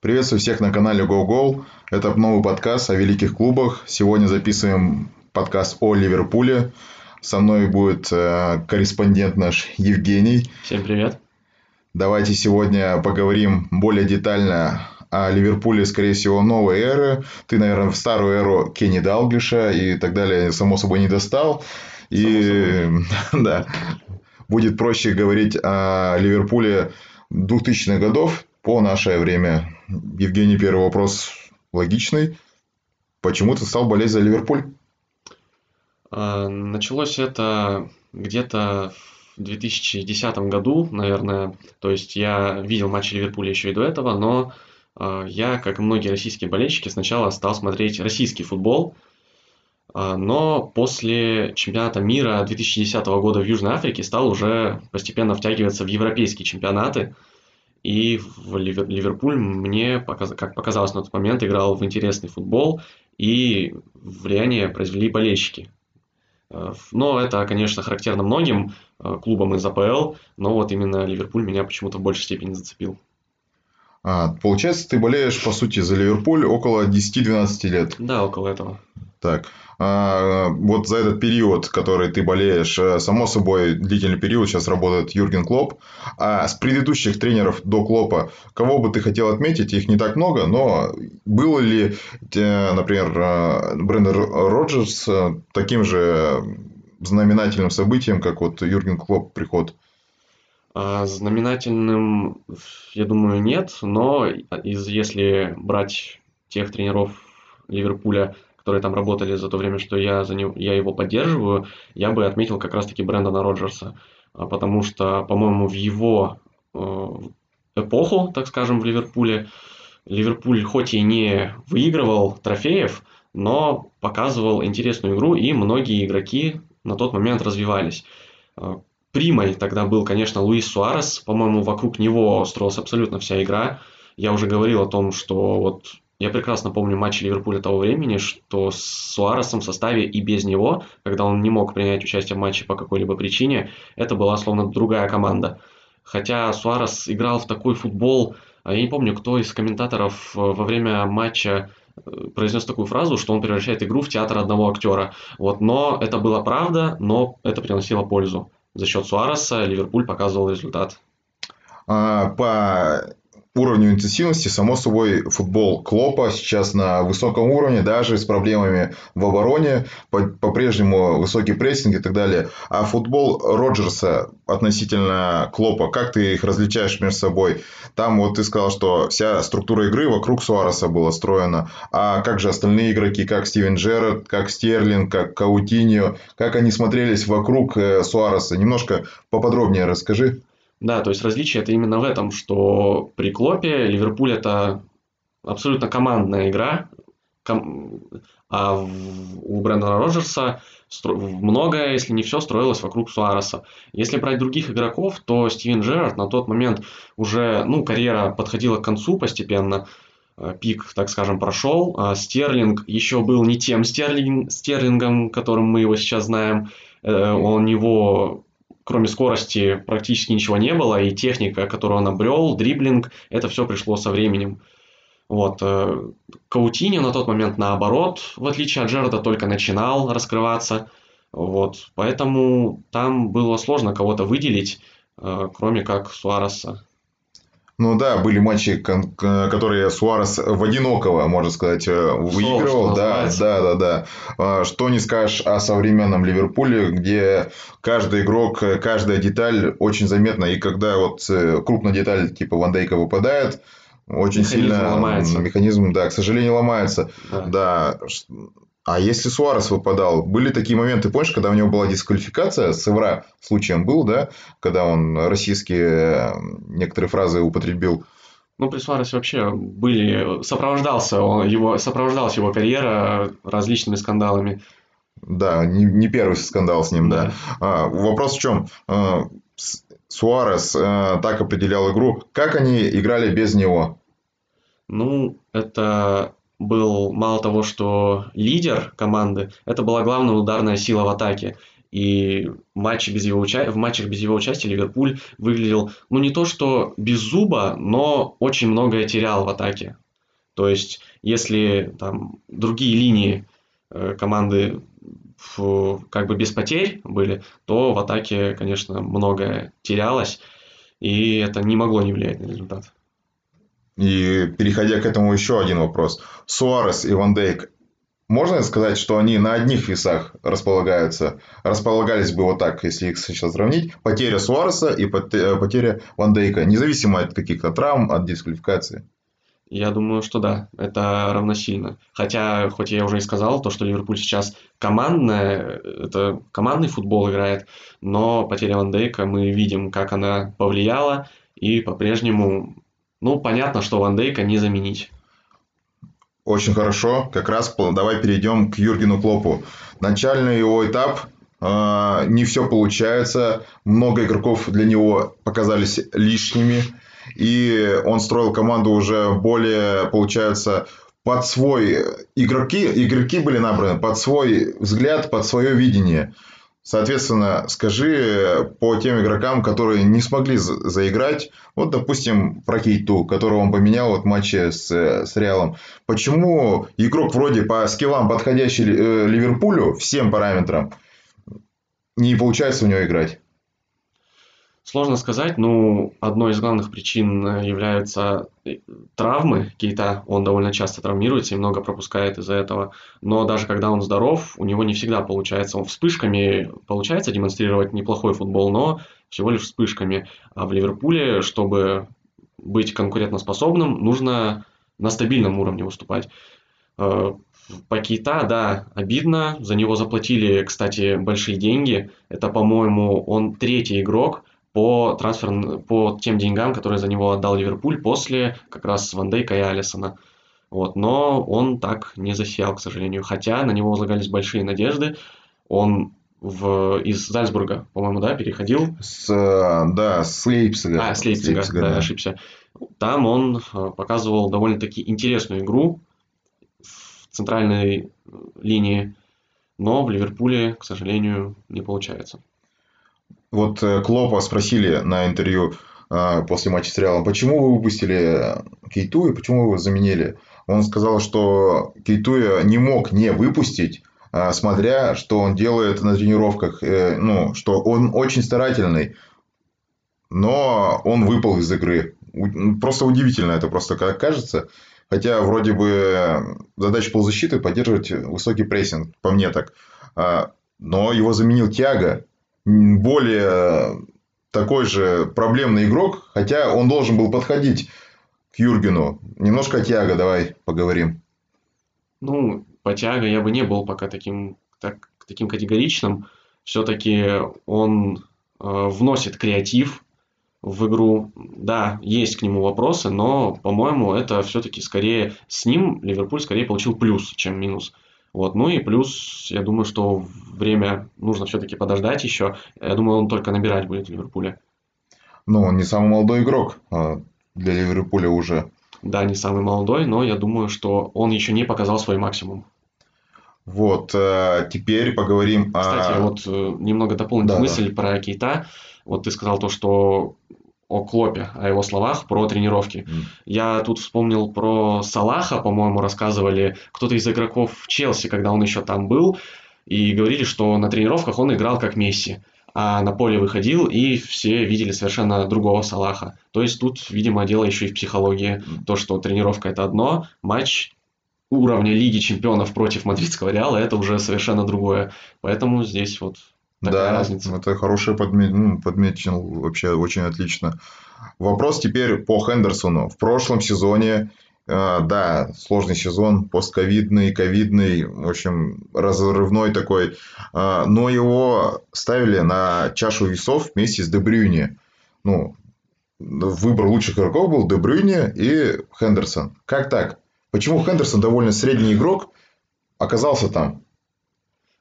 Приветствую всех на канале GoGoal. Это новый подкаст о великих клубах. Сегодня записываем подкаст о Ливерпуле. Со мной будет э, корреспондент наш Евгений. Всем привет. Давайте сегодня поговорим более детально о Ливерпуле, скорее всего, новой эры. Ты, наверное, в старую эру Кенни Далглиша и так далее, само собой, не достал. И да, будет проще говорить о Ливерпуле 2000-х годов по наше время. Евгений, первый вопрос логичный. Почему ты стал болеть за Ливерпуль? А, началось это где-то в 2010 году, наверное. То есть я видел матчи Ливерпуля еще и до этого, но а, я, как и многие российские болельщики, сначала стал смотреть российский футбол. А, но после чемпионата мира 2010 года в Южной Африке стал уже постепенно втягиваться в европейские чемпионаты. И в Ливерпуль мне, как показалось на тот момент, играл в интересный футбол, и влияние произвели болельщики. Э, но это, конечно, характерно многим э, клубам из АПЛ, но вот именно Ливерпуль меня почему-то в большей степени зацепил. А, получается, ты болеешь, по сути, за Ливерпуль около 10-12 лет. Да, около этого. Так, вот за этот период, который ты болеешь, э, само собой, длительный период сейчас работает Юрген Клоп. А с предыдущих тренеров до Клопа, кого бы ты хотел отметить, их не так много, но было ли, э, например, э, Брендер Роджерс таким же знаменательным событием, как вот Юрген Клоп приход? А, знаменательным, я думаю, нет, но из, если брать тех тренеров Ливерпуля, которые там работали за то время, что я, за него, я его поддерживаю, я бы отметил как раз-таки Брэндона Роджерса. А, потому что, по-моему, в его э, эпоху, так скажем, в Ливерпуле, Ливерпуль хоть и не выигрывал трофеев, но показывал интересную игру, и многие игроки на тот момент развивались. А, примой тогда был, конечно, Луис Суарес. По-моему, вокруг него строилась абсолютно вся игра. Я уже говорил о том, что вот я прекрасно помню матчи Ливерпуля того времени, что с Суаресом в составе и без него, когда он не мог принять участие в матче по какой-либо причине, это была словно другая команда. Хотя Суарес играл в такой футбол, а я не помню, кто из комментаторов э, во время матча э, произнес такую фразу, что он превращает игру в театр одного актера. Вот, но это была правда, но это приносило пользу. За счет Суареса Ливерпуль показывал результат. А, по уровню интенсивности, само собой, футбол Клопа сейчас на высоком уровне, даже с проблемами в обороне, по-прежнему высокий прессинг и так далее. А футбол Роджерса относительно Клопа, как ты их различаешь между собой? Там вот ты сказал, что вся структура игры вокруг Суареса была строена. А как же остальные игроки, как Стивен Джерард, как Стерлинг, как Каутиньо, как они смотрелись вокруг э, Суареса? Немножко поподробнее расскажи. Да, то есть различие это именно в этом, что при Клопе Ливерпуль это абсолютно командная игра, а у Брэндона Роджерса многое, если не все, строилось вокруг Суареса. Если брать других игроков, то Стивен Джерард на тот момент уже, ну, карьера подходила к концу постепенно, э, пик, так скажем, прошел. А Стерлинг еще был не тем Стерлинг, Стерлингом, которым мы его сейчас знаем. Э, у него кроме скорости практически ничего не было, и техника, которую он обрел, дриблинг, это все пришло со временем. Вот. Э, Каутиньо на тот момент наоборот, в отличие от Джерарда, только начинал раскрываться. Вот. Поэтому там было сложно кого-то выделить, э, кроме как Суареса. Ну да, были матчи, которые Суарес в одинокого, можно сказать, э, выигрывал. да, да, да, да. А, что не скажешь о современном Ливерпуле, где каждый игрок, каждая деталь очень заметна. И когда вот э, крупная деталь типа Ван Дейка выпадает, очень механизм сильно ломается. механизм, да, к сожалению, ломается. Да. да. А если Суарес выпадал, были такие моменты, помнишь, когда у него была дисквалификация, с Эвра случаем был, да, когда он российские э, некоторые фразы употребил. Ну, при Суаресе вообще были, сопровождался он, его, сопровождалась его карьера различными скандалами. Да, не, не первый скандал с ним, да. да. А, вопрос в чем? А, Суарес а, так определял игру. Как они играли без него? Ну, это был мало того, что лидер команды, это была главная ударная сила в атаке. И матчи без его уча... в матчах без его участия Ливерпуль выглядел, ну не то что без зуба, но очень многое терял в атаке. То есть, если там другие линии э, команды в, как бы без потерь были, то в атаке, конечно, многое терялось, и это не могло не влиять на результат. И переходя к этому еще один вопрос. Суарес и Ван Дейк можно сказать, что они на одних весах располагаются, располагались бы вот так, если их сейчас сравнить, потеря Суареса и э, потеря Ван Дейка, независимо от каких-то травм, от дисквалификации? Я думаю, что да, это равносильно. Хотя, хоть я уже и сказал, то, что Ливерпуль сейчас командная, это командный футбол играет, но потеря Ван Дейка, мы видим, как она повлияла, и по-прежнему, ну, понятно, что Ван Дейка не заменить. Очень хорошо. Как раз давай перейдем к Юргену Клопу. Начальный его этап э, не все получается. Много игроков для него показались лишними. И он строил команду уже более, получается, под свой... Игроки, игроки были набраны под свой взгляд, под свое видение. Соответственно, скажи по тем игрокам, которые не смогли заиграть, вот, допустим, про Кейту, которого он поменял вот в матче с, с Реалом. Почему игрок вроде по скиллам, подходящий э, Ливерпулю, всем параметрам, не получается у него играть? Сложно сказать, ну, одной из главных причин э, являются э, травмы Кейта. Он довольно часто травмируется и много пропускает из-за этого. Но даже когда он здоров, у него не всегда получается. Он вспышками получается демонстрировать неплохой футбол, но всего лишь вспышками. А в Ливерпуле, чтобы быть конкурентоспособным, нужно на стабильном уровне выступать. Э, по Кейта, да, обидно. За него заплатили, кстати, большие деньги. Это, по-моему, он третий игрок – по трансфер, по тем деньгам, которые за него отдал Ливерпуль после как раз Ван Дейка и Алисона. Вот, но он так не засиял, к сожалению. Хотя на него возлагались большие надежды. Он в, из Зальцбурга, по-моему, да, переходил. С, да, с Лейпцига. А, с Лейпцига, с Лейпцига да, да, ошибся. Там он э, показывал довольно-таки интересную игру в центральной линии, но в Ливерпуле, к сожалению, не получается. Вот э, Клопа спросили на интервью а, после матча с Реалом, почему вы выпустили Кейту и почему вы его заменили? Он сказал, что Кейтуя не мог не выпустить, а, смотря, что он делает на тренировках, э, ну, что он очень старательный, но он выпал из игры. Просто удивительно это просто как кажется. Хотя вроде бы задача полузащиты поддерживать высокий прессинг, по мне так. А, но его заменил Тиаго, более такой же проблемный игрок, хотя он должен был подходить к Юргену. Немножко о Тиаго давай поговорим. Ну, по Тиаго я бы не был пока таким, так, таким категоричным. Все-таки он э, вносит креатив в игру. Да, есть к нему вопросы, но, по-моему, это все-таки скорее с ним Ливерпуль скорее получил плюс, чем минус. Вот. Ну и плюс, я думаю, что время нужно все-таки подождать еще. Я думаю, он только набирать будет в Ливерпуле. Ну, он не самый молодой игрок а для Ливерпуля уже. Да, не самый молодой, но я думаю, что он еще не показал свой максимум. Вот, э, теперь поговорим Кстати, о... вот э, немного дополнить да, мысль да. про Кейта. Вот ты сказал то, что о Клопе, о его словах про тренировки. Mm. Я тут вспомнил про Салаха, по-моему, рассказывали кто-то из игроков в Челси, когда он еще там был, и говорили, что на тренировках он играл как Месси, а на поле выходил, и все видели совершенно другого Салаха. То есть тут, видимо, дело еще и в психологии. Mm. То, что тренировка это одно, матч уровня Лиги Чемпионов против мадридского Реала это уже совершенно другое. Поэтому здесь вот Такая да, разница. это хорошее подме... ну, подмечено, вообще очень отлично. Вопрос теперь по Хендерсону. В прошлом сезоне, э, да, сложный сезон, постковидный, ковидный, в общем, разрывной такой, э, но его ставили на чашу весов вместе с Дебрюни. Ну, выбор лучших игроков был Дебрюни и Хендерсон. Как так? Почему Хендерсон довольно средний игрок оказался там?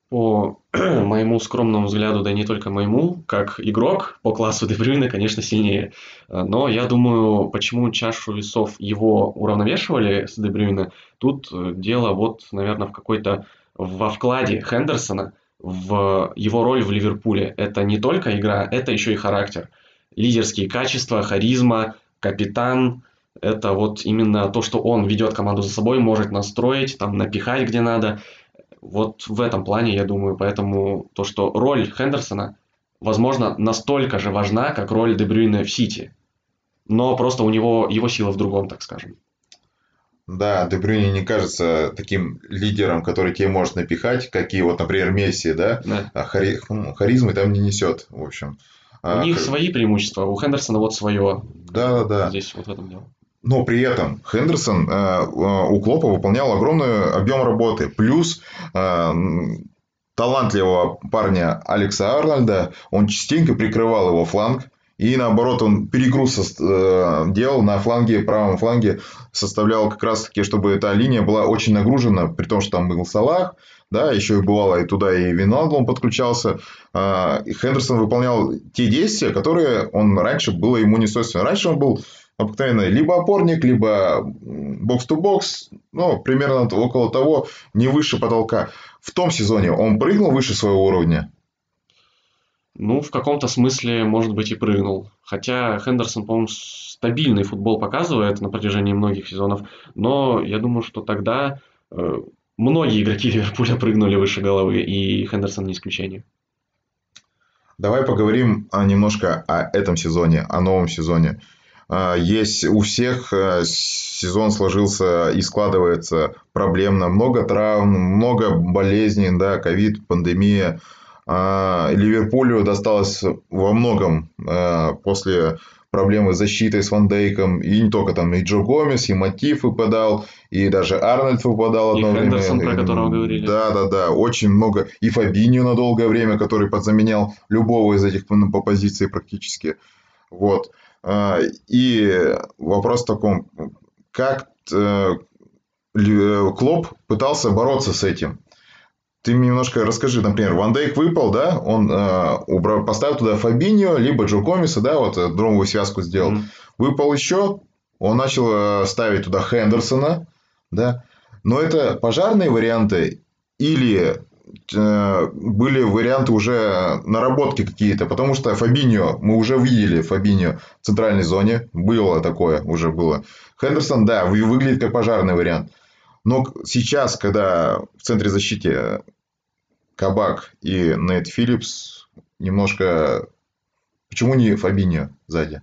по моему скромному взгляду, да и не только моему, как игрок по классу Дебрюйна, конечно, сильнее. Но я думаю, почему чашу весов его уравновешивали с Дебрюйна, тут э, дело вот, наверное, в какой-то во вкладе Хендерсона, в его роль в Ливерпуле. Это не только игра, это еще и характер. Лидерские качества, харизма, капитан. Это вот именно то, что он ведет команду за собой, может настроить, там, напихать где надо. Вот в этом плане, я думаю, поэтому то, что роль Хендерсона, возможно, настолько же важна, как роль Дебрюйна в Сити. Но просто у него его сила в другом, так скажем. Да, Дебрюни не кажется таким лидером, который тебе может напихать, как и вот, например, Месси, да? да. А хари... Ну, харизмы там не несет, в общем. У а, них свои преимущества, у Хендерсона вот свое. Да, да, да. Здесь вот в этом дело. Но при этом Хендерсон э, у Клопа выполнял огромный объем работы. Плюс э, талантливого парня Алекса Арнольда, он частенько прикрывал его фланг. И наоборот, он перегруз э, делал на фланге, правом фланге, составлял как раз таки, чтобы эта линия была очень нагружена, при том, что там был Салах, да, еще и бывало и туда и Виналдум подключался. Э, и Хендерсон выполнял те действия, которые он раньше было ему не свойственно. Раньше он был обыкновенно либо опорник, либо бокс-то-бокс, ну, примерно около того, не выше потолка. В том сезоне он прыгнул выше своего уровня, ну, в каком-то смысле, может быть, и прыгнул. Хотя Хендерсон, по-моему, стабильный футбол показывает на протяжении многих сезонов. Но я думаю, что тогда э, многие игроки Ливерпуля прыгнули выше головы, и Хендерсон не исключение. Давай поговорим а, немножко о этом сезоне, о новом сезоне. А, есть у всех э, сезон сложился и складывается проблемно. Много травм, много болезней, да, ковид, пандемия – а, Ливерпулю досталось во многом а, после проблемы с защитой с Ван Дейком. И не только там, и Джо Гомес, и Мотив выпадал, и даже Арнольд выпадал одно и время. Хендерсон, про которого говорили. Да, да, да. Очень много. И Фабиньо на долгое время, который подзаменял любого из этих по позиции практически. Вот. А, и вопрос в таком, как э, Клоп пытался бороться с этим ты мне немножко расскажи, например, Ван Дейк выпал, да, он э, убрал, поставил туда Фабиньо, либо Джо Комиса, да, вот э, дромовую связку сделал. Mm-hmm. Выпал еще, он начал э, ставить туда Хендерсона, да, но это пожарные варианты или были варианты уже наработки какие-то, потому что Фабиньо, мы уже видели Фабиньо в центральной зоне, было такое, уже было. Хендерсон, да, выглядит как пожарный вариант. Но сейчас, когда в центре защиты Кабак и Нейт Филлипс немножко... Почему не Фабиньо сзади?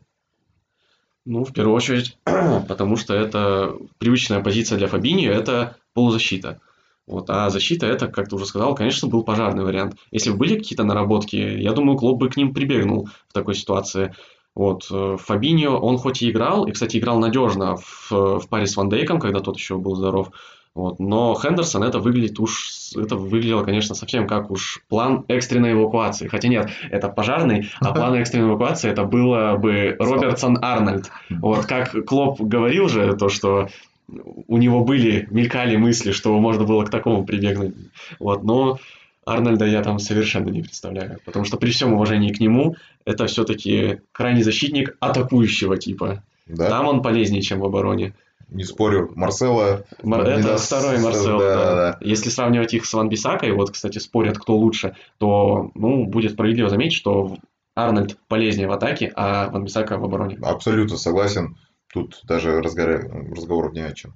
Ну, в первую очередь, потому что это привычная позиция для Фабиньо, это полузащита. Вот, а защита это, как ты уже сказал, конечно, был пожарный вариант. Если бы были какие-то наработки, я думаю, клуб бы к ним прибегнул в такой ситуации. Вот, э, Фабиньо, он хоть и играл, и, кстати, играл надежно в, в паре с Ван Дейком, когда тот еще был здоров, вот. Но Хендерсон это выглядит уж, это выглядело, конечно, совсем как уж план экстренной эвакуации. Хотя нет, это пожарный, а план экстренной эвакуации это было бы Робертсон Арнольд. Вот как Клоп говорил же, то, что у него были, мелькали мысли, что можно было к такому прибегнуть. Вот, но Арнольда я там совершенно не представляю. Потому что при всем уважении к нему, это все-таки крайний защитник атакующего типа. Да? Там он полезнее, чем в обороне не спорю, Марсела. Мар... Это даст... второй Марсел, да, да. да. Если сравнивать их с Ван Бисакой, вот, кстати, спорят, кто лучше, то, ну, будет справедливо заметить, что Арнольд полезнее в атаке, а Ван Бисака в обороне. Абсолютно согласен. Тут даже разговор, разговоров не о чем.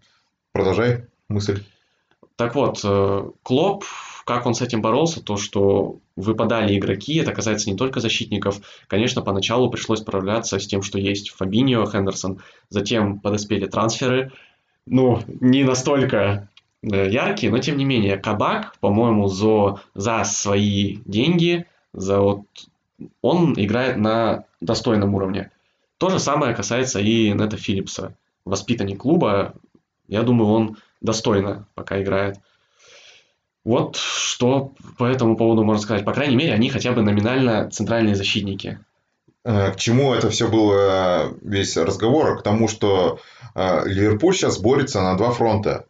Продолжай мысль. Так вот, э, Клоп как он с этим боролся, то, что выпадали игроки, это касается не только защитников. Конечно, поначалу пришлось справляться с тем, что есть Фабиньо, Хендерсон. Затем подоспели трансферы. Ну, не настолько э, яркие, но тем не менее. Кабак, по-моему, за, за свои деньги, за вот, он играет на достойном уровне. То же самое касается и Нета Филлипса. Воспитанник клуба, я думаю, он достойно пока играет. Вот что по этому поводу можно сказать. По крайней мере, они хотя бы номинально центральные защитники. Э, к чему это все было весь разговор? К тому, что э, Ливерпуль сейчас борется на два фронта.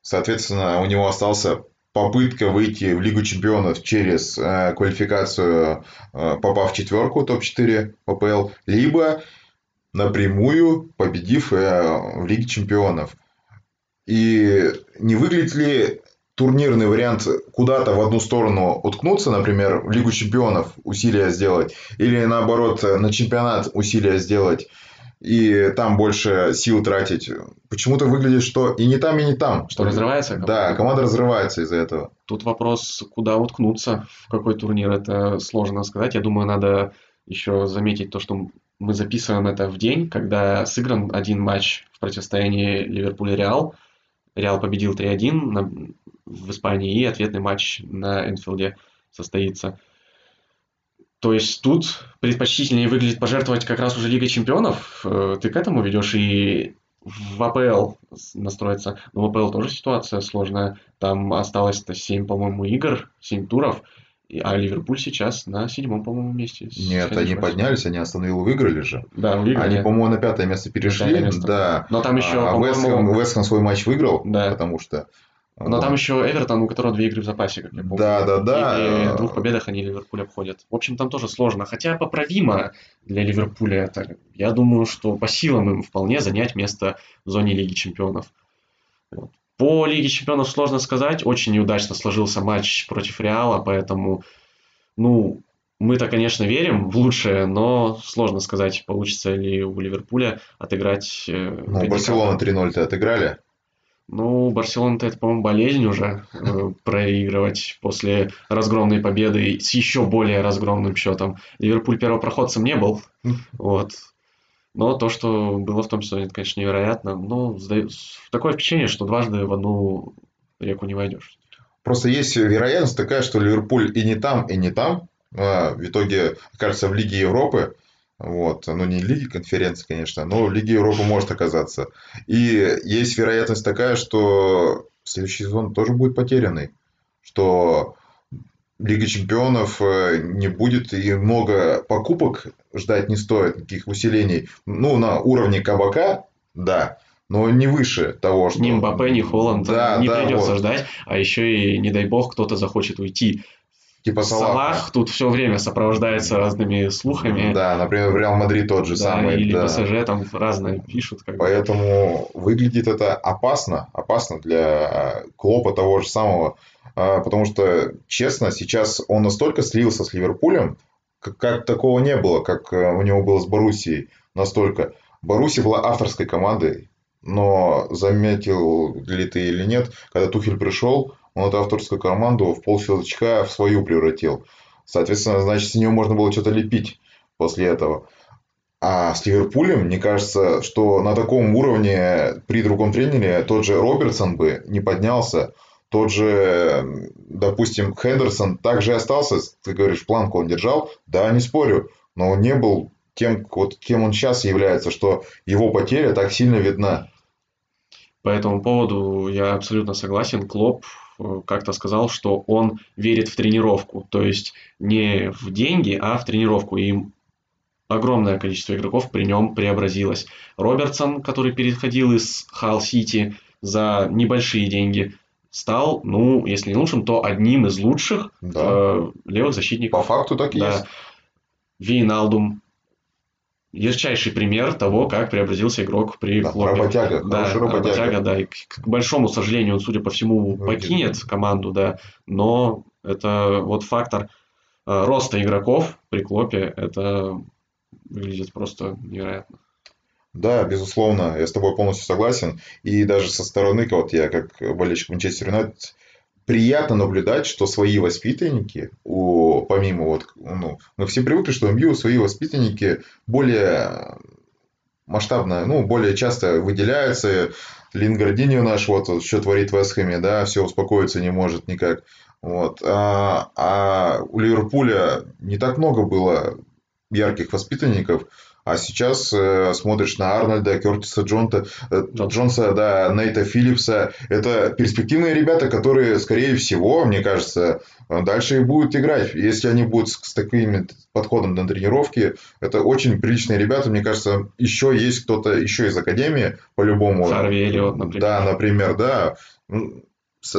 Соответственно, у него остался попытка выйти в Лигу чемпионов через э, квалификацию, попав в четверку топ-4 ППЛ, либо напрямую победив в Лиге чемпионов. И не выглядит ли турнирный вариант куда-то в одну сторону уткнуться, например, в Лигу чемпионов усилия сделать, или наоборот на чемпионат усилия сделать, и там больше сил тратить. Почему-то выглядит, что и не там, и не там. Что разрывается? Команда? Да, команда разрывается из-за этого. Тут вопрос, куда уткнуться, в какой турнир, это сложно сказать. Я думаю, надо еще заметить то, что мы записываем это в день, когда сыгран один матч в противостоянии Ливерпуль-Реал. Реал победил 3-1 в Испании, и ответный матч на Энфилде состоится. То есть тут предпочтительнее выглядит пожертвовать как раз уже Лигой Чемпионов. Э, ты к этому ведешь и в АПЛ настроиться. Но в АПЛ тоже ситуация сложная. Там осталось-то 7, по-моему, игр, 7 туров. А Ливерпуль сейчас на седьмом, по-моему, месте. Нет, они поднялись, они Астон выиграли же. Да, выиграли. Они, по-моему, на пятое место перешли. Пятое место. Да. Но там еще, а Вестхэм, Вестхэм свой матч выиграл, да. потому что но там еще Эвертон, у которого две игры в запасе, как я помню. Да, да, да. И при двух победах они Ливерпуль обходят. В общем, там тоже сложно. Хотя поправимо для Ливерпуля это. Я думаю, что по силам им вполне занять место в зоне Лиги Чемпионов. Вот. По Лиге Чемпионов сложно сказать. Очень неудачно сложился матч против Реала, поэтому, ну, мы-то, конечно, верим в лучшее, но сложно сказать, получится ли у Ливерпуля отыграть... Э, ну, Барселона 3-0-то отыграли. Ну, Барселона-то это, по-моему, болезнь уже э, проигрывать после разгромной победы с еще более разгромным счетом. Ливерпуль первопроходцем не был. Вот. Но то, что было в том сезоне, это, конечно, невероятно. Но такое впечатление, что дважды в одну реку не войдешь. Просто есть вероятность такая, что Ливерпуль и не там, и не там. А в итоге окажется в Лиге Европы. Вот. Ну, не Лиги конференции, конечно, но в Лиге Европы может оказаться. И есть вероятность такая, что следующий сезон тоже будет потерянный. Что Лига чемпионов э, не будет и много покупок ждать не стоит, никаких усилений. Ну, на уровне кабака, да, но не выше того, что... Ни Мбаппе, ни Холланд да, не да, придется вот. ждать, а еще и, не дай бог, кто-то захочет уйти Типа Салах. Салах тут все время сопровождается разными слухами. Да, например, в Реал Мадрид тот же да, самый. Или да. ПСЖ там разные пишут. Как Поэтому бы. выглядит это опасно, опасно для Клопа того же самого. А, потому что, честно, сейчас он настолько слился с Ливерпулем, как, как такого не было, как э, у него было с Боруссией. Настолько. Боруссия была авторской командой, но заметил ли ты или нет, когда Тухель пришел, он эту авторскую команду в полщелчка в свою превратил. Соответственно, значит, с нее можно было что-то лепить после этого. А с Ливерпулем, мне кажется, что на таком уровне при другом тренере тот же Робертсон бы не поднялся. Тот же, допустим, Хендерсон также остался, ты говоришь, планку он держал. Да, не спорю, но он не был тем, вот, кем он сейчас является, что его потеря так сильно видна. По этому поводу я абсолютно согласен. Клоп Э, как-то сказал, что он верит в тренировку, то есть не в деньги, а в тренировку. И огромное количество игроков при нем преобразилось. Робертсон, который переходил из Халл Сити за небольшие деньги, стал, ну, если не лучшим, то одним из лучших да. э, левых защитников. По факту так и да. есть. Вейналдум ярчайший пример того, как преобразился игрок при да, клубе. Работяга, да, работяга. работяга, да. И к, к большому сожалению, он, судя по всему, покинет команду, да. Но это вот фактор э, роста игроков при Клопе, это выглядит просто невероятно. Да, безусловно, я с тобой полностью согласен. И даже со стороны, вот я как болельщик Манчестер Юнайтед, приятно наблюдать, что свои воспитанники, у, помимо вот, ну, мы все привыкли, что МЮ свои воспитанники более масштабно, ну, более часто выделяются. Лингардиньо наш, вот, что творит в Эсхэме, да, все успокоиться не может никак. Вот. А, а у Ливерпуля не так много было ярких воспитанников, а сейчас э, смотришь на Арнольда, Кертиса Джонта, э, Джонса, да, Нейта Филлипса. Это перспективные ребята, которые, скорее всего, мне кажется, дальше и будут играть. Если они будут с, с таким подходом на тренировки, это очень приличные ребята. Мне кажется, еще есть кто-то еще из Академии, по-любому. Харви Эллиот, например. Да, например, да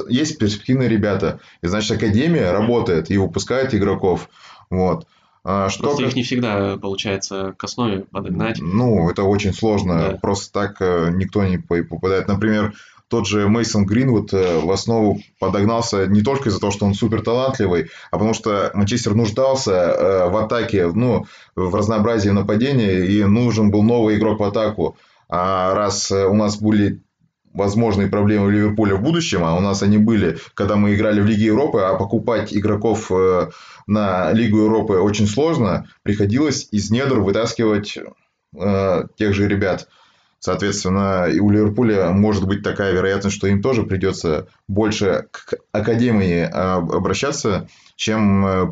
есть перспективные ребята. И значит, Академия работает и выпускает игроков. Вот. А что Просто их не всегда получается к основе подогнать. Ну, это очень сложно. Да. Просто так э, никто не попадает. Например, тот же Мейсон Гринвуд э, в основу подогнался не только из-за того, что он супер талантливый, а потому что Манчестер нуждался э, в атаке, ну, в разнообразии нападения, и нужен был новый игрок в атаку. А раз у нас были возможные проблемы Ливерпуля в будущем, а у нас они были, когда мы играли в Лиге Европы, а покупать игроков э, на Лигу Европы очень сложно, приходилось из недр вытаскивать э, тех же ребят. Соответственно, и у Ливерпуля может быть такая вероятность, что им тоже придется больше к академии а, обращаться, чем э,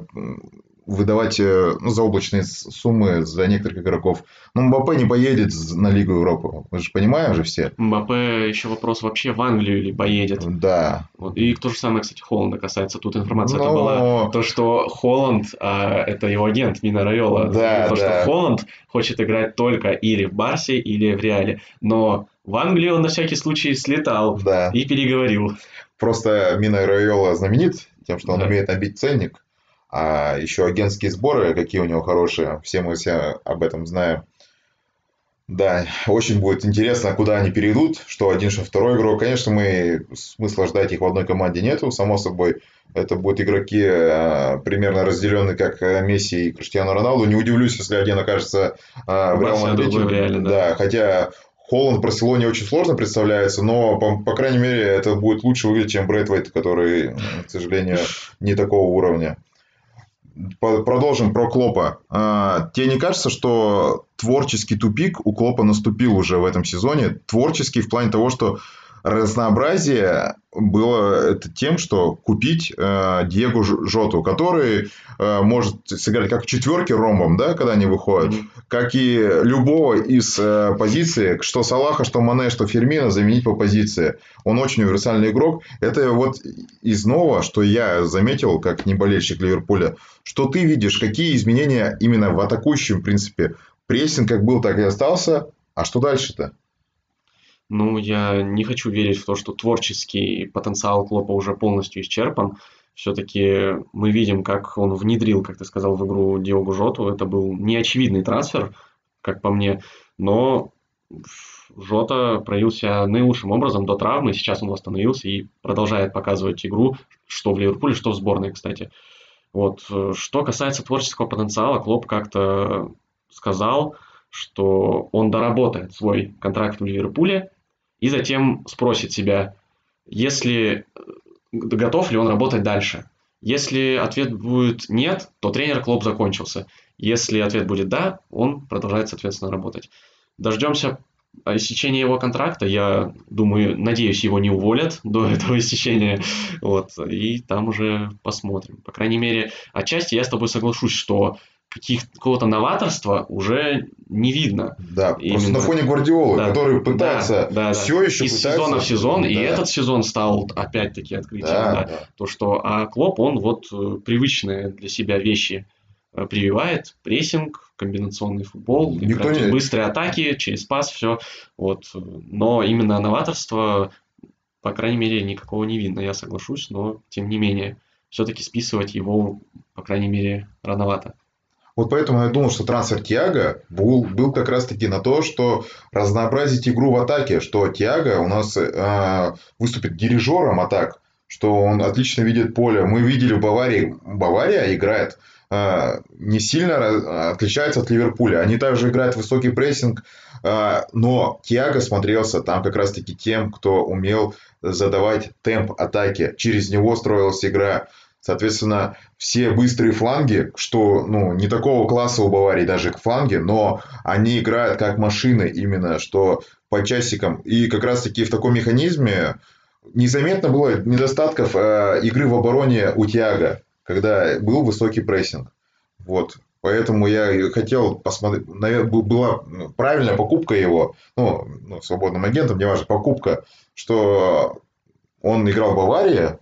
выдавать э, ну, заоблачные суммы за некоторых игроков. Но Мбаппе не поедет на Лигу Европы. Мы же понимаем же все. Мбаппе еще вопрос вообще в Англию ли поедет. Да. Вот. И то же самое, кстати, Холланда касается. Тут информация Но... это была то, что Холланд, а, это его агент Мина Райола, да, то, да. что Холланд хочет играть только или в Барсе, или в Реале. Но в Англию он на всякий случай слетал да. и переговорил. Просто Мина Райола знаменит тем, что он да. умеет набить ценник. А еще агентские сборы, какие у него хорошие, все мы все об этом знаем. Да, очень будет интересно, куда они перейдут, что один, что второй игрок. Конечно, мы смысла ждать их в одной команде нету, само собой. Это будут игроки а, примерно разделенные, как Месси и Криштиану Роналду. Не удивлюсь, если один окажется а, в Реал Мадриде. Да. да, хотя Холланд в Барселоне очень сложно представляется, но, по, по крайней мере, это будет лучше выглядеть, чем Брэдвейт, который, к сожалению, не такого уровня продолжим про Клопа. А, тебе не кажется, что творческий тупик у Клопа наступил уже в этом сезоне? Творческий в плане того, что разнообразие было это тем, что купить э, Диего Жоту, который э, может сыграть как в четверке ромбом, да, когда они выходят, mm-hmm. как и любого из э, позиций, что Салаха, что Мане, что Фермина заменить по позиции. Он очень универсальный игрок. Это вот из нового, что я заметил, как не болельщик Ливерпуля, что ты видишь, какие изменения именно в атакующем принципе. Прессинг как был, так и остался. А что дальше-то? Ну, я не хочу верить в то, что творческий потенциал Клопа уже полностью исчерпан. Все-таки мы видим, как он внедрил, как ты сказал, в игру Диогу Жоту. Это был неочевидный трансфер, как по мне, но Жота проявился наилучшим образом до травмы. Сейчас он восстановился и продолжает показывать игру, что в Ливерпуле, что в сборной, кстати. Вот. Что касается творческого потенциала, Клоп как-то сказал, что он доработает свой контракт в Ливерпуле, и затем спросит себя, если э, готов ли он работать дальше. Если ответ будет нет, то тренер клуб закончился. Если ответ будет да, он продолжает, соответственно, работать. Дождемся истечения его контракта. Я думаю, надеюсь, его не уволят до этого истечения. Вот, и там уже посмотрим. По крайней мере, отчасти я с тобой соглашусь, что какого-то новаторства уже не видно. Да, Именно. просто на фоне Гвардиолы, да, который пытается да, да, все да. еще Из пытается... сезона в сезон, да. и этот сезон стал опять-таки открытием. Да, да. Да. То, что, а Клоп, он вот э, привычные для себя вещи э, прививает, прессинг, комбинационный футбол, Никто не... быстрые атаки, через пас, все. Вот. Но именно новаторство, по крайней мере, никакого не видно, я соглашусь, но тем не менее, все-таки списывать его, по крайней мере, рановато. Вот поэтому я думал, что трансфер Тиаго был, был как раз-таки на то, что разнообразить игру в атаке, что Тиаго у нас э, выступит дирижером атак, что он отлично видит поле. Мы видели в Баварии, Бавария играет э, не сильно отличается от Ливерпуля. Они также играют высокий прессинг, э, но Тиаго смотрелся там как раз-таки тем, кто умел задавать темп атаки. Через него строилась игра. Соответственно, все быстрые фланги, что ну, не такого класса у Баварии даже фланги, но они играют как машины именно, что по часикам. И как раз таки в таком механизме незаметно было недостатков э, игры в обороне у Тиаго, когда был высокий прессинг. Вот. Поэтому я хотел посмотреть, была правильная покупка его, ну, ну свободным агентом, неважно, покупка, что он играл в Баварии,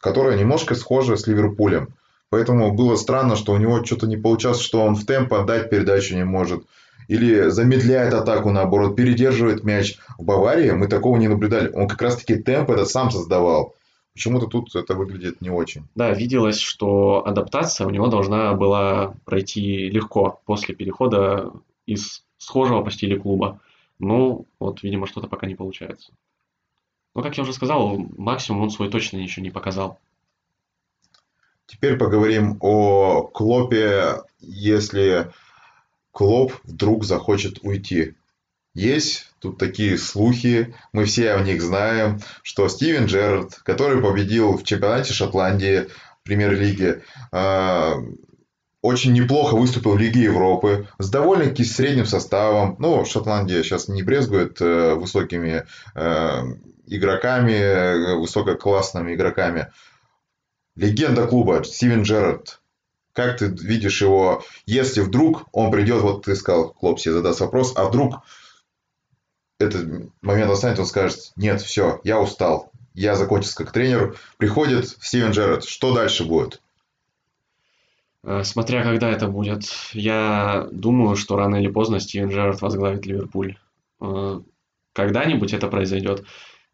которая немножко схожа с Ливерпулем. Поэтому было странно, что у него что-то не получалось, что он в темп отдать передачу не может. Или замедляет атаку, наоборот, передерживает мяч. В Баварии мы такого не наблюдали. Он как раз-таки темп этот сам создавал. Почему-то тут это выглядит не очень. Да, виделось, что адаптация у него должна была пройти легко после перехода из схожего по стилю клуба. Ну, вот, видимо, что-то пока не получается. Ну, как я уже сказал, максимум он свой точно ничего не показал. Теперь поговорим о Клопе, если Клоп вдруг захочет уйти. Есть тут такие слухи, мы все о них знаем, что Стивен Джерард, который победил в чемпионате Шотландии, премьер-лиге, а, очень неплохо выступил в Лиге Европы, с довольно-таки средним составом. Ну, Шотландия сейчас не брезгует э, высокими э, игроками, высококлассными игроками. Легенда клуба Стивен Джерард. Как ты видишь его, если вдруг он придет, вот ты сказал, Клоп себе задаст вопрос, а вдруг этот момент останется, он скажет, нет, все, я устал, я закончился как тренер, приходит Стивен Джерард, что дальше будет? Э, смотря когда это будет. Я думаю, что рано или поздно Стивен Джерард возглавит Ливерпуль. Э, когда-нибудь это произойдет.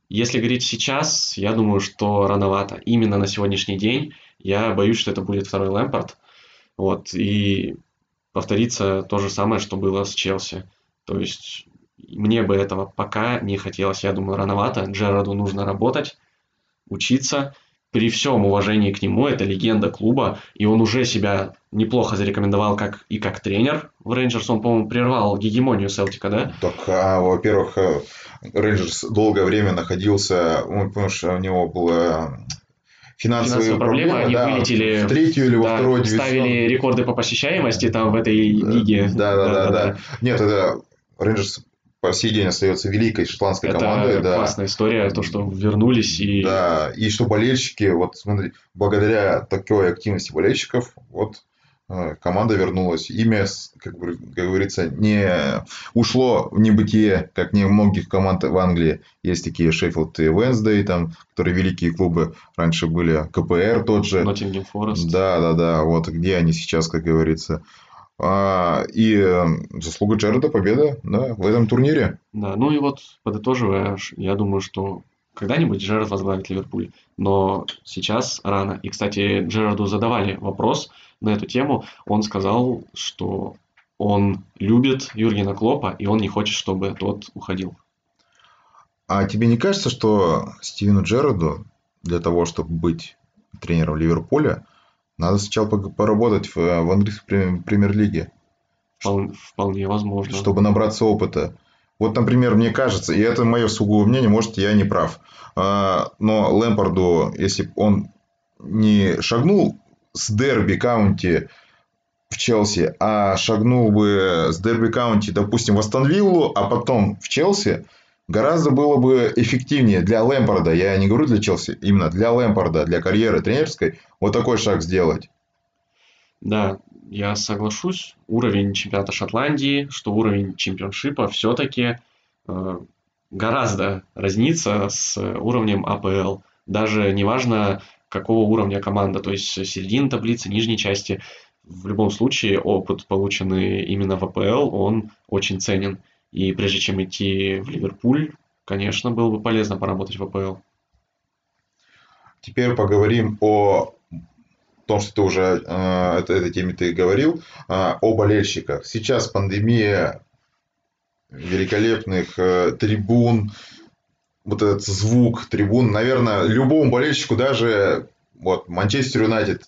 Если говорить сейчас, я думаю, что рановато. Именно на сегодняшний день я боюсь, что это будет второй Лэмпорт. Вот, и повторится то же самое, что было с Челси. То есть мне бы этого пока не хотелось. Я думаю, рановато. Джерарду нужно работать, учиться. При всем уважении к нему, это легенда клуба, и он уже себя неплохо зарекомендовал как и как тренер в Рейнджерс. Он, по-моему, прервал гегемонию Селтика, да? Так, а, во-первых, э, Рейнджерс долгое время находился, ну, помнишь, у него было финансовые, финансовые проблемы, проблемы они да, вылетели в третью или во да, вторую дивизион. Ставили рекорды по посещаемости там в этой лиге. Да, да, да, да. да. Нет, это Рейнджерс по сей день остается великой шотландской это командой. Это да. классная история, то, что вернулись и... Да, и что болельщики, вот смотри, благодаря такой активности болельщиков, вот Э, команда вернулась. Имя, как, как говорится, не ушло в небытие, как не у многих команд в Англии. Есть такие Шеффилд и Венсдей, там, которые великие клубы раньше были, КПР тот же. Ноттингем Форест. Да, да, да, вот где они сейчас, как говорится. А, и э, заслуга Джерарда победа да, в этом турнире. Да, ну и вот подытоживая, я думаю, что когда-нибудь Джерард возглавит Ливерпуль, но сейчас рано. И, кстати, Джерарду задавали вопрос на эту тему. Он сказал, что он любит Юргена Клопа, и он не хочет, чтобы тот уходил. А тебе не кажется, что Стивену Джерарду для того, чтобы быть тренером Ливерпуля, надо сначала поработать в, в английской премьер-лиге? Вполне возможно. Чтобы набраться опыта. Вот, например, мне кажется, и это мое сугубое мнение, может, я не прав, а, но Лэмпарду, если он не шагнул с Дерби Каунти в Челси, а шагнул бы с Дерби Каунти, допустим, в Астон Виллу, а потом в Челси, гораздо было бы эффективнее для Лэмпарда, я не говорю для Челси, именно для Лэмпарда, для карьеры тренерской, вот такой шаг сделать. Да, я соглашусь. Уровень чемпионата Шотландии, что уровень чемпионшипа все-таки э, гораздо разнится с уровнем АПЛ. Даже неважно, какого уровня команда, то есть середина таблицы, нижней части. В любом случае, опыт, полученный именно в АПЛ, он очень ценен. И прежде чем идти в Ливерпуль, конечно, было бы полезно поработать в АПЛ. Теперь поговорим о том, что ты уже э, это, этой теме ты говорил, э, о болельщиках. Сейчас пандемия великолепных э, трибун, вот этот звук трибун, наверное, любому болельщику, даже вот Манчестер Юнайтед,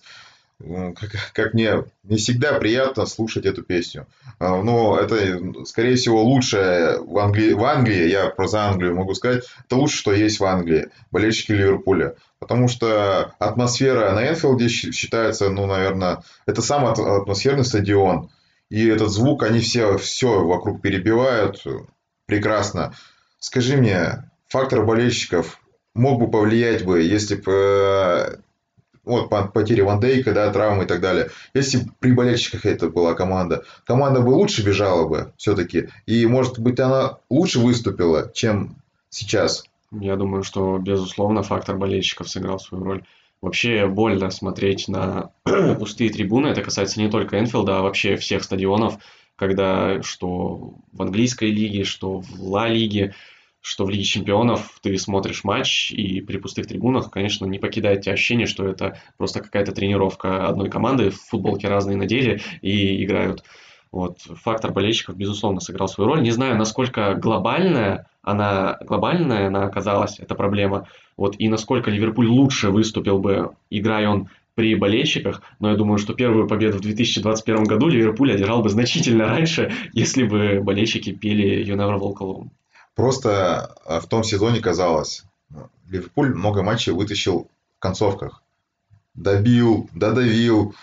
как, как мне не всегда приятно слушать эту песню. А, но это, скорее всего, лучшее в Англии, в Англии, я про за Англию могу сказать, это лучше, что есть в Англии, болельщики Ливерпуля. Потому что атмосфера на Энфилде считается, ну, наверное, это самый атмосферный стадион. И этот звук, они все, все вокруг перебивают прекрасно. Скажи мне, фактор болельщиков мог бы повлиять бы, если бы э, вот потери Ван Дейка, да, травмы и так далее. Если при болельщиках это была команда, команда бы лучше бежала бы все-таки. И, может быть, она лучше выступила, чем сейчас. Я думаю, что, безусловно, фактор болельщиков сыграл свою роль. Вообще больно смотреть на пустые трибуны. Это касается не только Энфилда, а вообще всех стадионов, когда что в английской лиге, что в Ла-лиге, что в Лиге Чемпионов ты смотришь матч, и при пустых трибунах, конечно, не покидает тебя ощущение, что это просто какая-то тренировка одной команды, в футболке разные надели и играют. Вот, фактор болельщиков, безусловно, сыграл свою роль. Не знаю, насколько глобальная она, глобальная она оказалась, эта проблема, вот, и насколько Ливерпуль лучше выступил бы, играя он при болельщиках, но я думаю, что первую победу в 2021 году Ливерпуль одержал бы значительно раньше, если бы болельщики пели «You never walk alone». Просто а, в том сезоне казалось, Ливерпуль много матчей вытащил в концовках. Добил, додавил,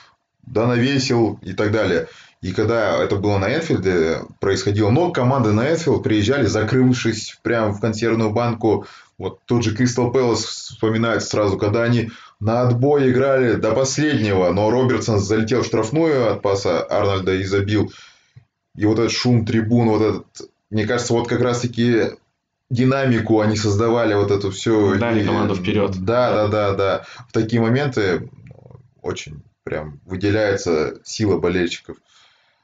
донавесил и так далее. И когда это было на Энфилде, происходило, но команды на Энфилд приезжали, закрывшись прямо в консервную банку. Вот тот же Кристал Пэлас вспоминает сразу, когда они на отбой играли до последнего, но Робертсон залетел в штрафную от паса Арнольда и забил. И вот этот шум трибун, вот этот, мне кажется, вот как раз-таки динамику они создавали, вот эту все. Дали команду вперед. Да, да, да, да. В такие моменты очень прям выделяется сила болельщиков.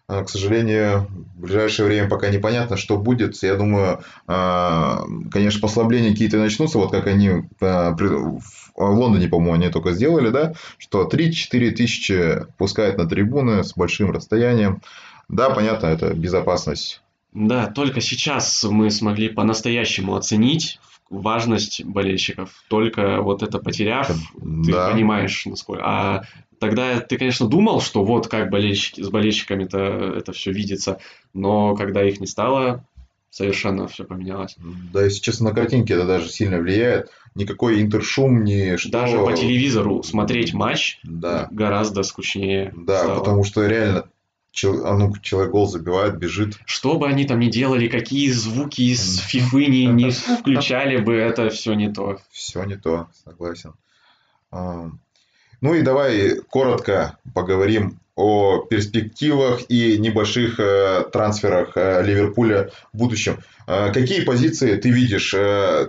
А, к сожалению, в ближайшее время пока непонятно, что будет. Я думаю, а, конечно, послабления какие-то начнутся, вот как они а, в Лондоне, по-моему, они только сделали, да, что 3-4 тысячи пускают на трибуны с большим расстоянием. Да, понятно, это безопасность. Да, только сейчас мы смогли по-настоящему оценить важность болельщиков. Только вот это потеряв, ты да. понимаешь, насколько. А тогда ты, конечно, думал, что вот как болельщики, с болельщиками-то это все видится, но когда их не стало, совершенно все поменялось. Да, если честно, на картинке это даже сильно влияет. Никакой интершум, ни что. Даже по телевизору смотреть матч да. гораздо скучнее. Да, стало. потому что реально а ну, человек гол забивает, бежит. Что бы они там ни делали, какие звуки из фифы не, не включали бы, это все не то. Все не то, согласен. Ну и давай коротко поговорим о перспективах и небольших э, трансферах э, Ливерпуля в будущем. Э, какие позиции ты видишь,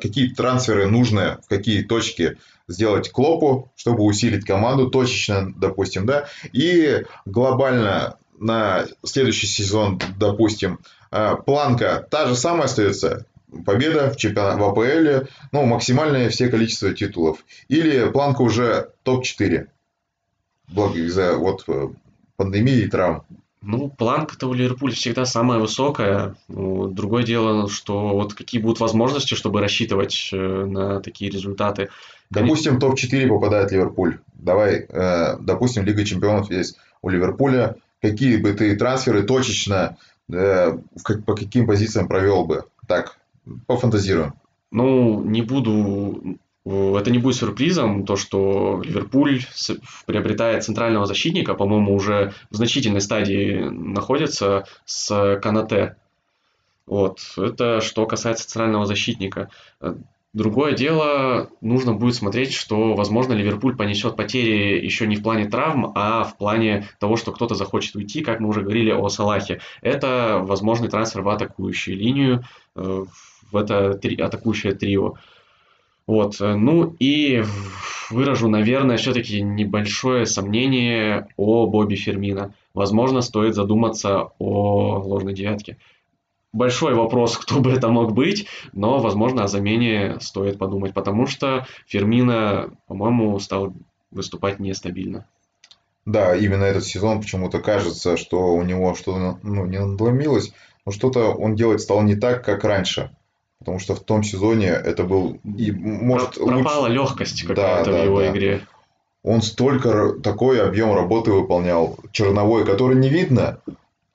какие трансферы нужны, в какие точки сделать Клопу, чтобы усилить команду точечно, допустим, да, и глобально на следующий сезон, допустим, планка та же самая остается, победа в чемпионате в АПЛ, ну, максимальное все количество титулов. Или планка уже топ-4 из-за вот э, пандемии и травм. Ну, планка-то у Ливерпуля всегда самая высокая. Ну, другое дело, что вот какие будут возможности, чтобы рассчитывать э, на такие результаты. Допустим, топ-4 попадает Ливерпуль. Давай, э, допустим, Лига Чемпионов есть у Ливерпуля. Какие бы ты трансферы точечно по каким позициям провел бы? Так, Пофантазируем. Ну, не буду... Это не будет сюрпризом, то, что Ливерпуль приобретает центрального защитника, по-моему, уже в значительной стадии находится с Канате. Вот. Это что касается центрального защитника. Другое дело, нужно будет смотреть, что, возможно, Ливерпуль понесет потери еще не в плане травм, а в плане того, что кто-то захочет уйти, как мы уже говорили о Салахе. Это возможный трансфер в атакующую линию, э, в это три, атакующее трио. Вот. Ну и выражу, наверное, все-таки небольшое сомнение о Бобби Фермина. Возможно, стоит задуматься о ложной девятке большой вопрос, кто бы это мог быть, но, возможно, о замене стоит подумать, потому что Фермина, по-моему, стал выступать нестабильно. Да, именно этот сезон почему-то кажется, что у него что-то ну, не надломилось, но что-то он делать стал не так, как раньше. Потому что в том сезоне это был и может пропала лучше... легкость какая-то да, в его да. игре. Он столько такой объем работы выполнял черновой, который не видно,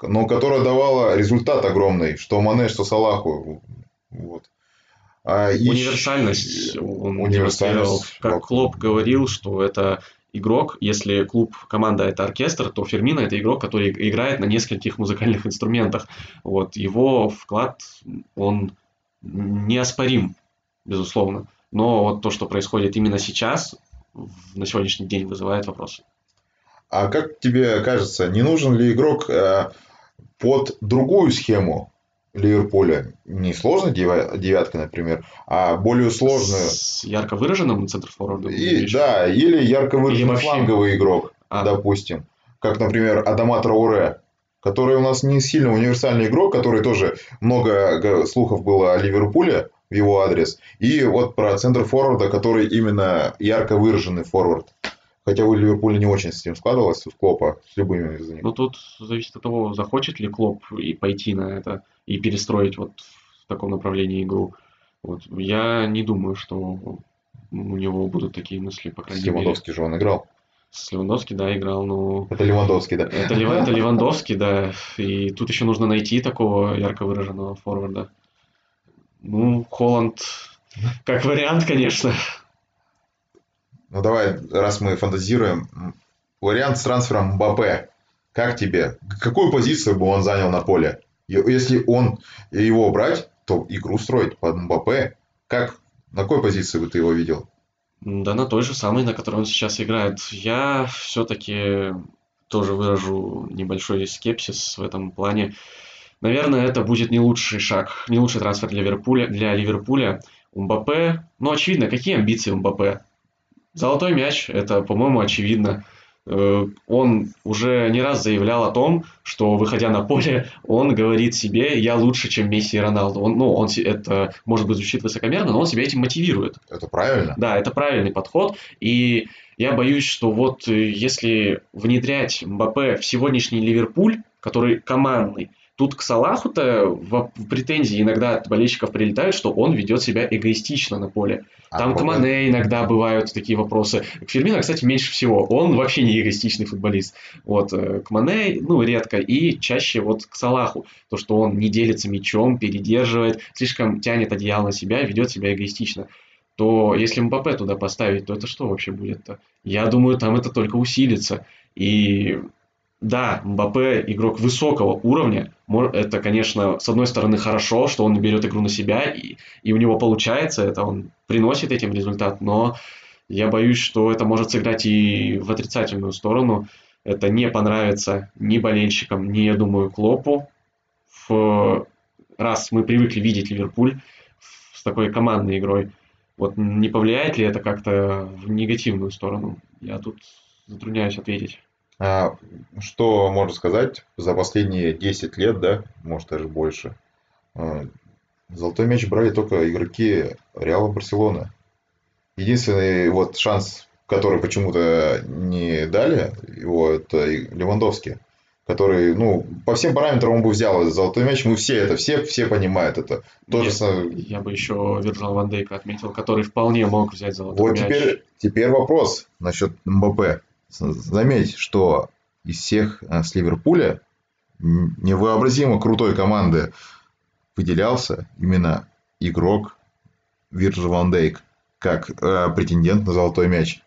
но которая давала результат огромный, что Мане, что Салаху. Вот. А универсальность он универсальность. Как Клоп говорил, что это игрок, если клуб, команда это оркестр, то Фермина это игрок, который играет на нескольких музыкальных инструментах. Вот его вклад, он неоспорим, безусловно. Но вот то, что происходит именно сейчас, на сегодняшний день вызывает вопросы. А как тебе кажется, не нужен ли игрок э, под другую схему Ливерпуля. Не сложная девятка, например, а более сложную. С ярко выраженным центрфорвардом? И, да, или ярко выраженный или фланговый игрок, а. допустим. Как, например, Адама Трауре, который у нас не сильно универсальный игрок, который тоже много слухов было о Ливерпуле в его адрес. И вот про центр форварда, который именно ярко выраженный форвард. Хотя у Ливерпуля не очень с этим складывалось, у Клопа, с любыми из них. Ну, тут зависит от того, захочет ли Клоп и пойти на это, и перестроить вот в таком направлении игру. Вот. Я не думаю, что у него будут такие мысли, по крайней с мере. Левандовский же он играл. С Левандовский, да, играл, но... Это Левандовский, да. Это, Лев... это Левандовский, да. И тут еще нужно найти такого ярко выраженного форварда. Ну, Холланд, как вариант, конечно. Ну давай, раз мы фантазируем, вариант с трансфером Мбаппе. Как тебе? Какую позицию бы он занял на поле? Если он его брать, то игру строить под Мбаппе. Как? На какой позиции бы ты его видел? Да на той же самой, на которой он сейчас играет. Я все-таки тоже выражу небольшой скепсис в этом плане. Наверное, это будет не лучший шаг, не лучший трансфер для Ливерпуля. Для Ливерпуля. Мбаппе, ну очевидно, какие амбиции у Мбаппе? Золотой мяч, это, по-моему, очевидно. Э, он уже не раз заявлял о том, что, выходя на поле, он говорит себе, я лучше, чем Месси и Роналду. Он, ну, он, это, может быть, звучит высокомерно, но он себя этим мотивирует. Это правильно. Да, это правильный подход. И я боюсь, что вот э, если внедрять Мбаппе в сегодняшний Ливерпуль, который командный, Тут к Салаху-то в претензии иногда от болельщиков прилетают, что он ведет себя эгоистично на поле. А Там к Мане иногда бывают такие вопросы. К Фермино, кстати, меньше всего. Он вообще не эгоистичный футболист. Вот. Э, к Мане, ну, редко. И чаще вот к Салаху. То, что он не делится мячом, передерживает, слишком тянет одеяло на себя, ведет себя эгоистично то если Мбаппе туда поставить, то это что вообще будет-то? Я думаю, там это только усилится. И да, Мбаппе игрок высокого уровня. Это, конечно, с одной стороны хорошо, что он берет игру на себя, и, и у него получается это, он приносит этим результат, но я боюсь, что это может сыграть и в отрицательную сторону. Это не понравится ни болельщикам, ни, я думаю, Клопу. В... Раз мы привыкли видеть Ливерпуль с такой командной игрой, вот не повлияет ли это как-то в негативную сторону? Я тут затрудняюсь ответить. А что можно сказать за последние 10 лет, да, может даже больше? А, золотой мяч брали только игроки Реала Барселоны. Единственный вот шанс, который почему-то не дали, его это Левандовский, который, ну, по всем параметрам он бы взял золотой мяч. Мы все это, все, все понимают это. То Нет, же... Я бы еще Вирджил Ван Дейка отметил, который вполне мог взять золотой вот мяч. Вот теперь, теперь вопрос насчет МБП. Заметь, что из всех э, с Ливерпуля невообразимо крутой команды выделялся именно игрок Вирджил Ван Дейк как э, претендент на золотой мяч.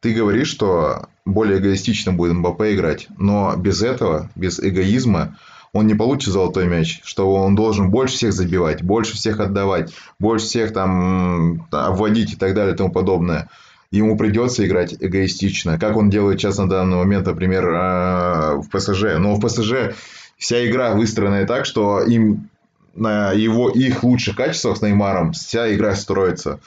Ты говоришь, что более эгоистично будет Мбаппе играть, но без этого, без эгоизма, он не получит золотой мяч, что он должен больше всех забивать, больше всех отдавать, больше всех там обводить и так далее и тому подобное ему придется играть эгоистично, как он делает сейчас на данный момент, например, э, в ПСЖ. Но в ПСЖ вся игра выстроена так, что им на его, их лучших качествах с Неймаром вся игра строится.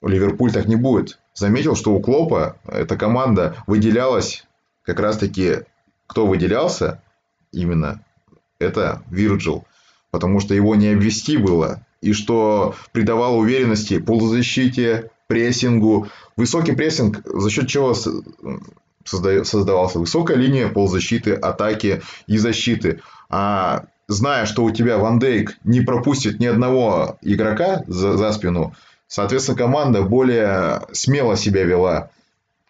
Ливерпуль так не будет. Заметил, что у Клопа эта команда выделялась как раз-таки, кто выделялся именно, это Вирджил. Потому что его не обвести было. И что придавало уверенности полузащите, прессингу. Высокий прессинг за счет чего создавался? Высокая линия полузащиты, атаки и защиты. А зная, что у тебя Ван Дейк не пропустит ни одного игрока за, за спину, соответственно, команда более смело себя вела.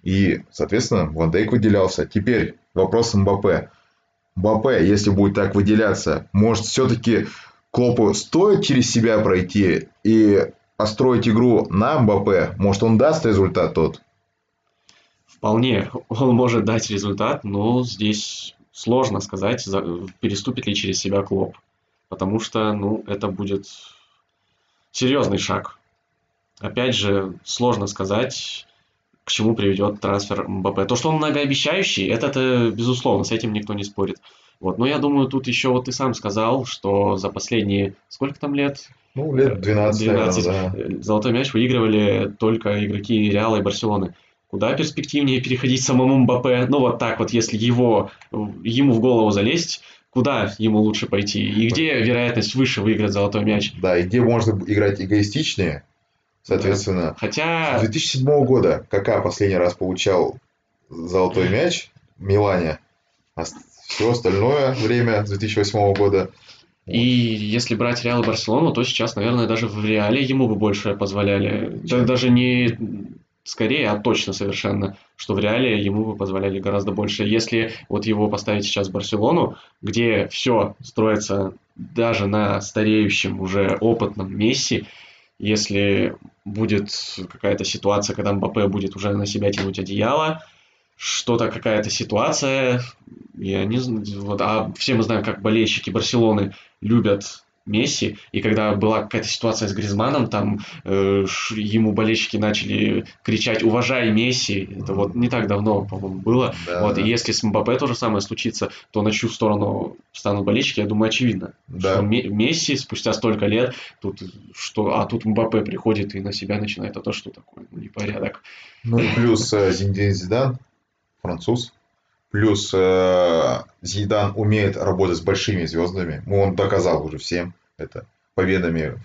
И, соответственно, Ван Дейк выделялся. Теперь вопрос Мбаппе. Мбаппе, если будет так выделяться, может все-таки Клопу стоит через себя пройти и построить игру на МБП, может он даст результат тот? Вполне, он может дать результат, но здесь сложно сказать, переступит ли через себя Клоп. Потому что, ну, это будет серьезный шаг. Опять же, сложно сказать, к чему приведет трансфер МБП. То, что он многообещающий, это, это безусловно, с этим никто не спорит. Вот. Но я думаю, тут еще вот ты сам сказал, что за последние сколько там лет? Ну, лет 12, 12 наверное, да. Золотой мяч выигрывали только игроки Реала и Барселоны. Куда перспективнее переходить самому Мбаппе? Ну, вот так вот, если его, ему в голову залезть, куда ему лучше пойти? И где вероятность выше выиграть золотой мяч? Да, и где можно играть эгоистичнее, Соответственно, да. Хотя... с 2007 года Кака последний раз получал золотой мяч в Милане, все остальное время с 2008 года и если брать Реал и Барселону, то сейчас, наверное, даже в Реале ему бы больше позволяли. Да, даже не скорее, а точно совершенно, что в Реале ему бы позволяли гораздо больше. Если вот его поставить сейчас в Барселону, где все строится даже на стареющем уже опытном Месси, если будет какая-то ситуация, когда Мбаппе будет уже на себя тянуть одеяло, что-то, какая-то ситуация, я не знаю, вот, а все мы знаем, как болельщики Барселоны любят Месси, и когда была какая-то ситуация с Гризманом, там э, ему болельщики начали кричать «Уважай Месси!» Это вот не так давно, по-моему, было. Да, вот, да. И если с Мбаппе то же самое случится, то на чью сторону станут болельщики, я думаю, очевидно. Да. Что Месси спустя столько лет, тут, что, а тут Мбаппе приходит и на себя начинает, а то что такое? Ну, непорядок. Ну и плюс э, Зиндин Зидан, француз, Плюс э, Зидан умеет работать с большими звездами. Ну, он доказал уже всем это победами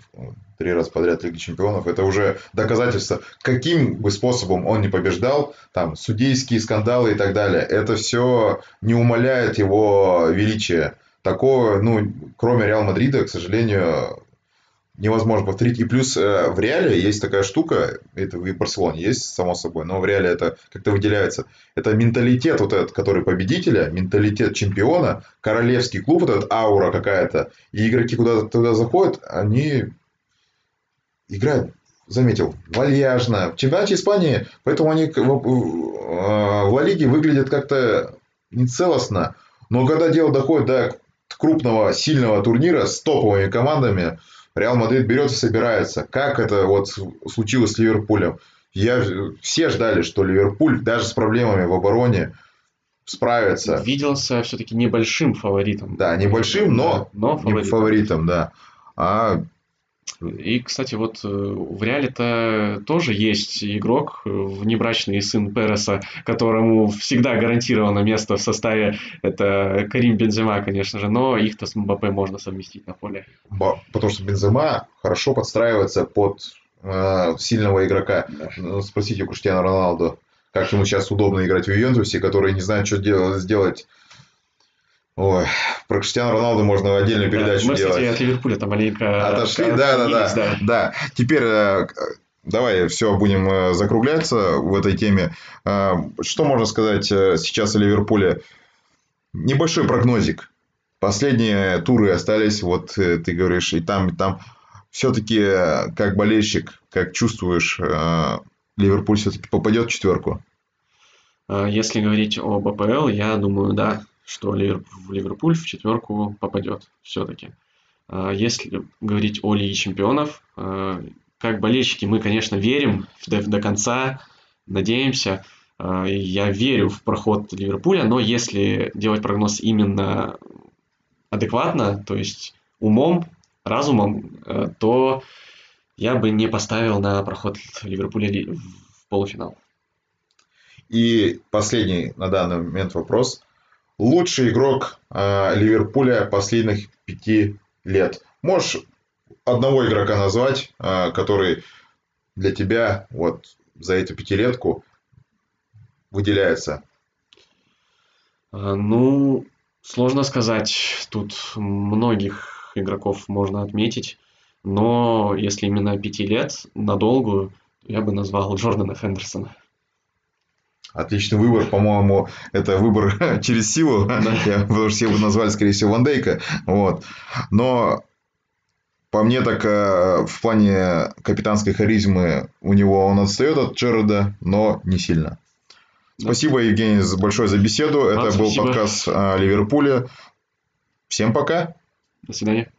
три раза подряд Лиги Чемпионов. Это уже доказательство. Каким бы способом он не побеждал, там, судейские скандалы и так далее, это все не умаляет его величия. Такого, ну, кроме Реал Мадрида, к сожалению, невозможно повторить. И плюс э, в реале есть такая штука, это в Барселоне есть, само собой, но в реале это как-то выделяется. Это менталитет вот этот, который победителя, менталитет чемпиона, королевский клуб, вот этот аура какая-то. И игроки куда-то туда заходят, они играют заметил, вальяжно. В чемпионате Испании, поэтому они в, в Ла Лиге выглядят как-то нецелостно. Но когда дело доходит до крупного, сильного турнира с топовыми командами, Реал Мадрид берет и собирается. Как это вот случилось с Ливерпулем? Я, все ждали, что Ливерпуль даже с проблемами в обороне справится. Виделся все-таки небольшим фаворитом. Да, небольшим, но, но фаворитом. фаворитом, да. А и, кстати, вот э, в Реале-то тоже есть игрок, э, внебрачный сын Переса, которому всегда гарантировано место в составе. Это Карим Бензема, конечно же, но их-то с Мбаппе можно совместить на поле. Потому что Бензема хорошо подстраивается под э, сильного игрока. Да. Ну, спросите у Криштиану Роналду, как ему сейчас удобно играть в Ювентусе, который не знает, что делать, сделать Ой, про Криштиану Роналду можно отдельную передачу да, мы, делать. Мы, кстати, от Ливерпуля там маленько... Отошли, да, да, да, да, да. Теперь э, давай все будем э, закругляться в этой теме. Э, что можно сказать сейчас о Ливерпуле? Небольшой прогнозик. Последние туры остались, вот ты говоришь, и там, и там. Все-таки, как болельщик, как чувствуешь, Ливерпуль все-таки попадет в четверку? Если говорить об АПЛ, я думаю, да что Ливерпуль в четверку попадет все-таки. А, если говорить о Лиге Чемпионов, а, как болельщики мы, конечно, верим до, до конца, надеемся. А, я верю в проход Ливерпуля, но если делать прогноз именно адекватно, то есть умом, разумом, то я бы не поставил на проход Ливерпуля в полуфинал. И последний на данный момент вопрос лучший игрок э, Ливерпуля последних пяти лет. Можешь одного игрока назвать, э, который для тебя вот за эту пятилетку выделяется? А, ну, сложно сказать. Тут многих игроков можно отметить. Но если именно пяти лет, надолго, я бы назвал Джордана Хендерсона. Отличный выбор, по-моему, это выбор через силу, потому что все бы назвали, скорее всего, Ван Дейка. Вот. Но по мне так э, в плане капитанской харизмы у него он отстает от Джереда, но не сильно. Спасибо, Евгений, большое за беседу. Это был подкаст о Ливерпуле. Всем пока. До свидания.